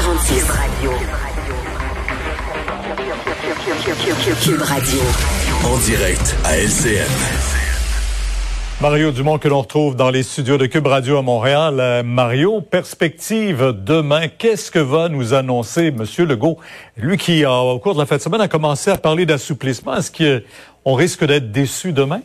46. Radio. Cube Radio. En direct à LCN. Mario Dumont que l'on retrouve dans les studios de Cube Radio à Montréal. Euh, Mario, perspective demain, qu'est-ce que va nous annoncer Monsieur Legault? Lui qui, au cours de la fin de semaine, a commencé à parler d'assouplissement. Est-ce qu'on risque d'être déçu demain?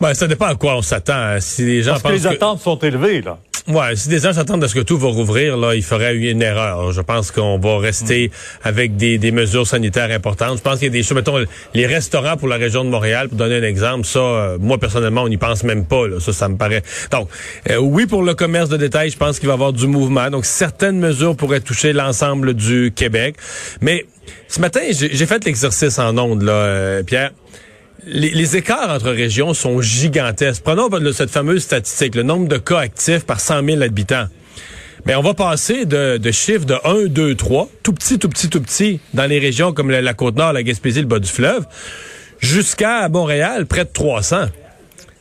Ben, ça dépend à quoi on s'attend. Hein. Si les gens Parce que les attentes sont élevées, là. Ouais, si des gens s'attendent à ce que tout va rouvrir, là, il ferait une erreur. Je pense qu'on va rester avec des, des, mesures sanitaires importantes. Je pense qu'il y a des choses, mettons, les restaurants pour la région de Montréal, pour donner un exemple, ça, euh, moi, personnellement, on n'y pense même pas. Là. Ça, ça me paraît. Donc, euh, oui, pour le commerce de détail, je pense qu'il va y avoir du mouvement. Donc, certaines mesures pourraient toucher l'ensemble du Québec. Mais ce matin, j'ai fait l'exercice en ondes, là, euh, Pierre les, écarts entre régions sont gigantesques. Prenons cette fameuse statistique, le nombre de cas actifs par 100 000 habitants. Mais on va passer de, chiffres de 1, 2, 3, tout petit, tout petit, tout petit, dans les régions comme la, la Côte-Nord, la Gaspésie, le bas du fleuve, jusqu'à Montréal, près de 300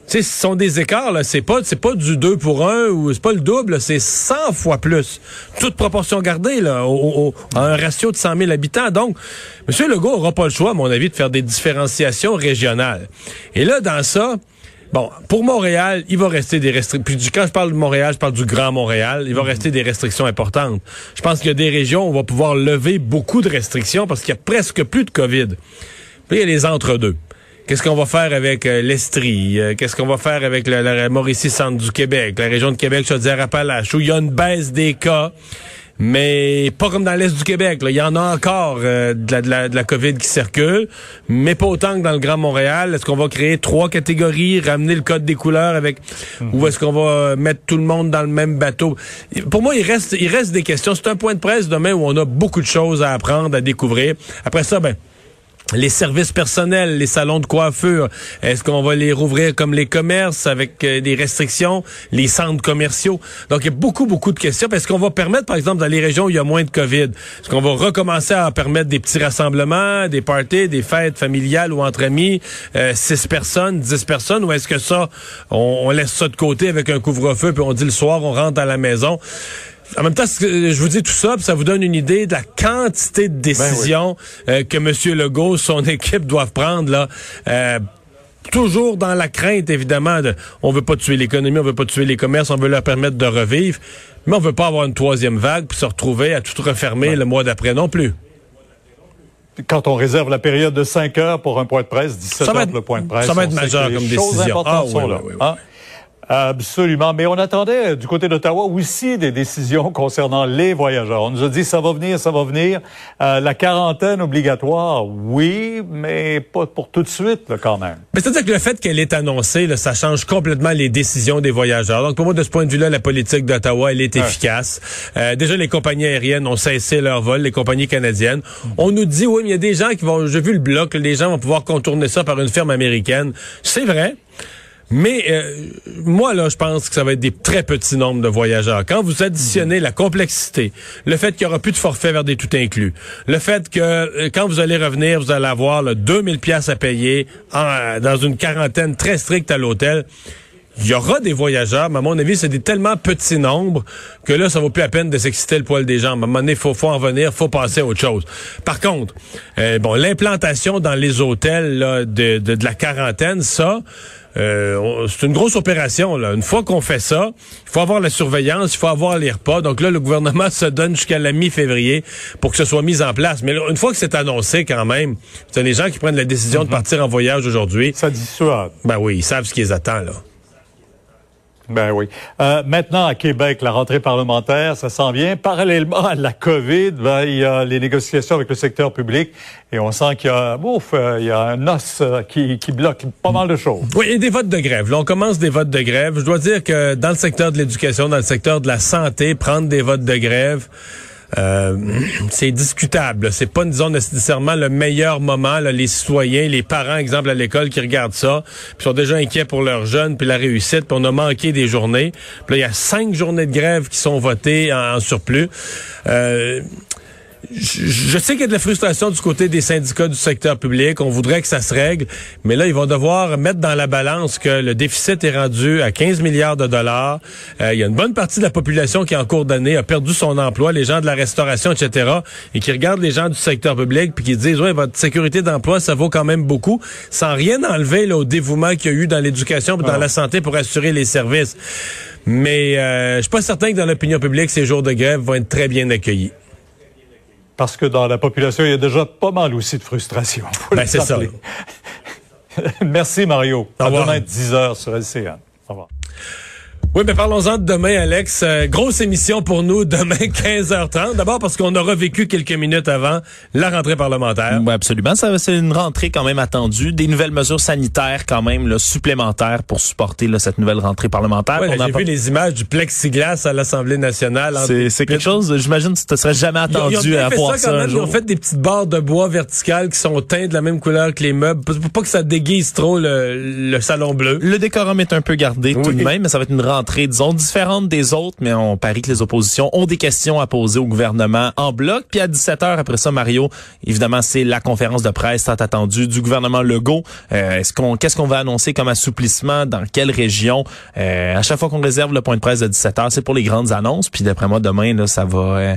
sais, ce sont des écarts, là. C'est pas, c'est pas du 2 pour 1 ou c'est pas le double, c'est 100 fois plus. Toute proportion gardée, là, au, à un ratio de 100 000 habitants. Donc, M. Legault aura pas le choix, à mon avis, de faire des différenciations régionales. Et là, dans ça, Bon, pour Montréal, il va rester des restrictions. Puis quand je parle de Montréal, je parle du Grand Montréal. Il va rester des restrictions importantes. Je pense qu'il y a des régions où on va pouvoir lever beaucoup de restrictions parce qu'il y a presque plus de COVID. Puis il y a les entre-deux. Qu'est-ce qu'on va faire avec euh, l'Estrie? Euh, qu'est-ce qu'on va faire avec la, Mauricie centre du Québec, la région de Québec, Chaudière-Appalaches, où il y a une baisse des cas, mais pas comme dans l'Est du Québec. Là. Il y en a encore euh, de, la, de, la, COVID qui circule, mais pas autant que dans le Grand Montréal. Est-ce qu'on va créer trois catégories, ramener le code des couleurs avec, ou est-ce qu'on va mettre tout le monde dans le même bateau? Pour moi, il reste, il reste des questions. C'est un point de presse demain où on a beaucoup de choses à apprendre, à découvrir. Après ça, ben les services personnels, les salons de coiffure, est-ce qu'on va les rouvrir comme les commerces avec euh, des restrictions, les centres commerciaux? Donc, il y a beaucoup, beaucoup de questions. Est-ce qu'on va permettre, par exemple, dans les régions où il y a moins de COVID, est-ce qu'on va recommencer à permettre des petits rassemblements, des parties, des fêtes familiales ou entre amis, euh, six personnes, dix personnes, ou est-ce que ça, on, on laisse ça de côté avec un couvre-feu, puis on dit le soir, on rentre à la maison? En même temps, je vous dis tout ça, ça vous donne une idée de la quantité de décisions ben euh, que M. Legault, son équipe doivent prendre là. Euh, toujours dans la crainte, évidemment, de on veut pas tuer l'économie, on veut pas tuer les commerces, on veut leur permettre de revivre, mais on veut pas avoir une troisième vague puis se retrouver à tout refermer le mois d'après non plus. Quand on réserve la période de 5 heures pour un point de presse, 17 heures pour le point de presse, ça va être majeur comme décision. Ah, oui, oui, ah, Absolument. Mais on attendait euh, du côté d'Ottawa aussi des décisions concernant les voyageurs. On nous a dit ça va venir, ça va venir. Euh, la quarantaine obligatoire, oui, mais pas pour tout de suite là, quand même. Mais c'est-à-dire que le fait qu'elle est annoncée, là, ça change complètement les décisions des voyageurs. Donc pour moi, de ce point de vue-là, la politique d'Ottawa, elle est efficace. Euh, déjà, les compagnies aériennes ont cessé leur vol, les compagnies canadiennes. On nous dit, oui, mais il y a des gens qui vont, j'ai vu le bloc, les gens vont pouvoir contourner ça par une firme américaine. C'est vrai. Mais euh, moi, là, je pense que ça va être des très petits nombres de voyageurs. Quand vous additionnez la complexité, le fait qu'il y aura plus de forfait vers des tout inclus, le fait que euh, quand vous allez revenir, vous allez avoir là, 2000 pièces à payer dans une quarantaine très stricte à l'hôtel, il y aura des voyageurs, mais à mon avis, c'est des tellement petits nombres que là, ça vaut plus la peine de s'exciter le poil des jambes. À un moment donné, il faut, faut en venir, faut passer à autre chose. Par contre, euh, bon, l'implantation dans les hôtels là, de, de, de la quarantaine, ça, euh, c'est une grosse opération. Là. Une fois qu'on fait ça, il faut avoir la surveillance, il faut avoir les repas. Donc là, le gouvernement se donne jusqu'à la mi-février pour que ce soit mis en place. Mais une fois que c'est annoncé quand même, c'est les gens qui prennent la décision de mhm. partir en voyage aujourd'hui. Ça dissuade. Ben oui, ils savent ce qui les attend. là. Ben oui. Euh, maintenant, à Québec, la rentrée parlementaire, ça s'en vient. Parallèlement à la COVID, ben, il y a les négociations avec le secteur public et on sent qu'il y a, ouf, euh, il y a un os euh, qui, bloque pas mal de choses. Oui, et des votes de grève. On commence des votes de grève. Je dois dire que dans le secteur de l'éducation, dans le secteur de la santé, prendre des votes de grève, euh, c'est discutable. C'est pas, disons, nécessairement le meilleur moment. les citoyens, les parents, exemple, à l'école, qui regardent ça, puis sont déjà inquiets pour leurs jeunes, puis la réussite, puis on a manqué des journées. Puis là, il y a cinq journées de grève qui sont votées en, surplus. Euh, je, je sais qu'il y a de la frustration du côté des syndicats du secteur public. On voudrait que ça se règle, mais là, ils vont devoir mettre dans la balance que le déficit est rendu à 15 milliards de dollars. Euh, il y a une bonne partie de la population qui, en cours d'année, a perdu son emploi, les gens de la restauration, etc., et qui regardent les gens du secteur public puis qui disent, ouais, votre sécurité d'emploi, ça vaut quand même beaucoup, sans rien enlever là, au dévouement qu'il y a eu dans l'éducation et dans Ah. la santé pour assurer les services. Mais euh, je suis pas certain que dans l'opinion publique, ces jours de grève vont être très bien accueillis. Parce que dans la population, il y a déjà pas mal aussi de frustration. Ben, c'est ça. Merci, Mario. Au À demain, 10 h sur LCN. Au revoir. Oui, mais parlons-en de demain, Alex. Euh, grosse émission pour nous demain, 15h30. D'abord parce qu'on aura vécu quelques minutes avant la rentrée parlementaire. Oui, absolument. Ça, c'est une rentrée quand même attendue. Des nouvelles mesures sanitaires quand même là, supplémentaires pour supporter là, cette nouvelle rentrée parlementaire. Ouais, J'ai vu les images du plexiglas à l'Assemblée nationale. C'est quelque chose, j'imagine, que tu te serais jamais Ils ont- attendu ils ont à fait voir ça ça, quand un même. Ils ont fait des petites barres de bois verticales qui sont teintes de la même couleur que les meubles pour pas que ça déguise trop le, le salon bleu. Le décorum est un peu gardé tout de même, mais ça va être une rentrée, disons, différente des autres, mais on parie que les oppositions ont des questions à poser au gouvernement en bloc. Puis à 17h, après ça, Mario, évidemment, c'est la conférence de presse tant attendue du gouvernement Legault. Euh, qu'est-ce qu'on va annoncer comme assouplissement? Dans quelle région? Euh, à chaque fois qu'on réserve le point de presse de 17h, c'est pour les grandes annonces. Puis d'après moi, demain, là, ça va... euh,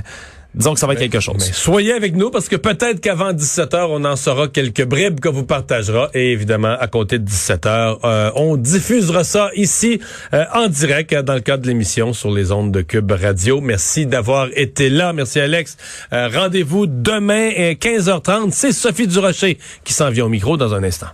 disons que ça va être quelque chose. Mais soyez avec nous parce que peut-être qu'avant 17h, on en saura quelques bribes que vous partagera. Et évidemment, à compter de 17h, euh, on diffusera ça ici euh, en direct dans le cadre de l'émission sur les ondes de Cube Radio. Merci d'avoir été là. Merci Alex. Euh, Rendez-vous demain à 15h30. C'est Sophie Durocher qui s'en vient au micro dans un instant.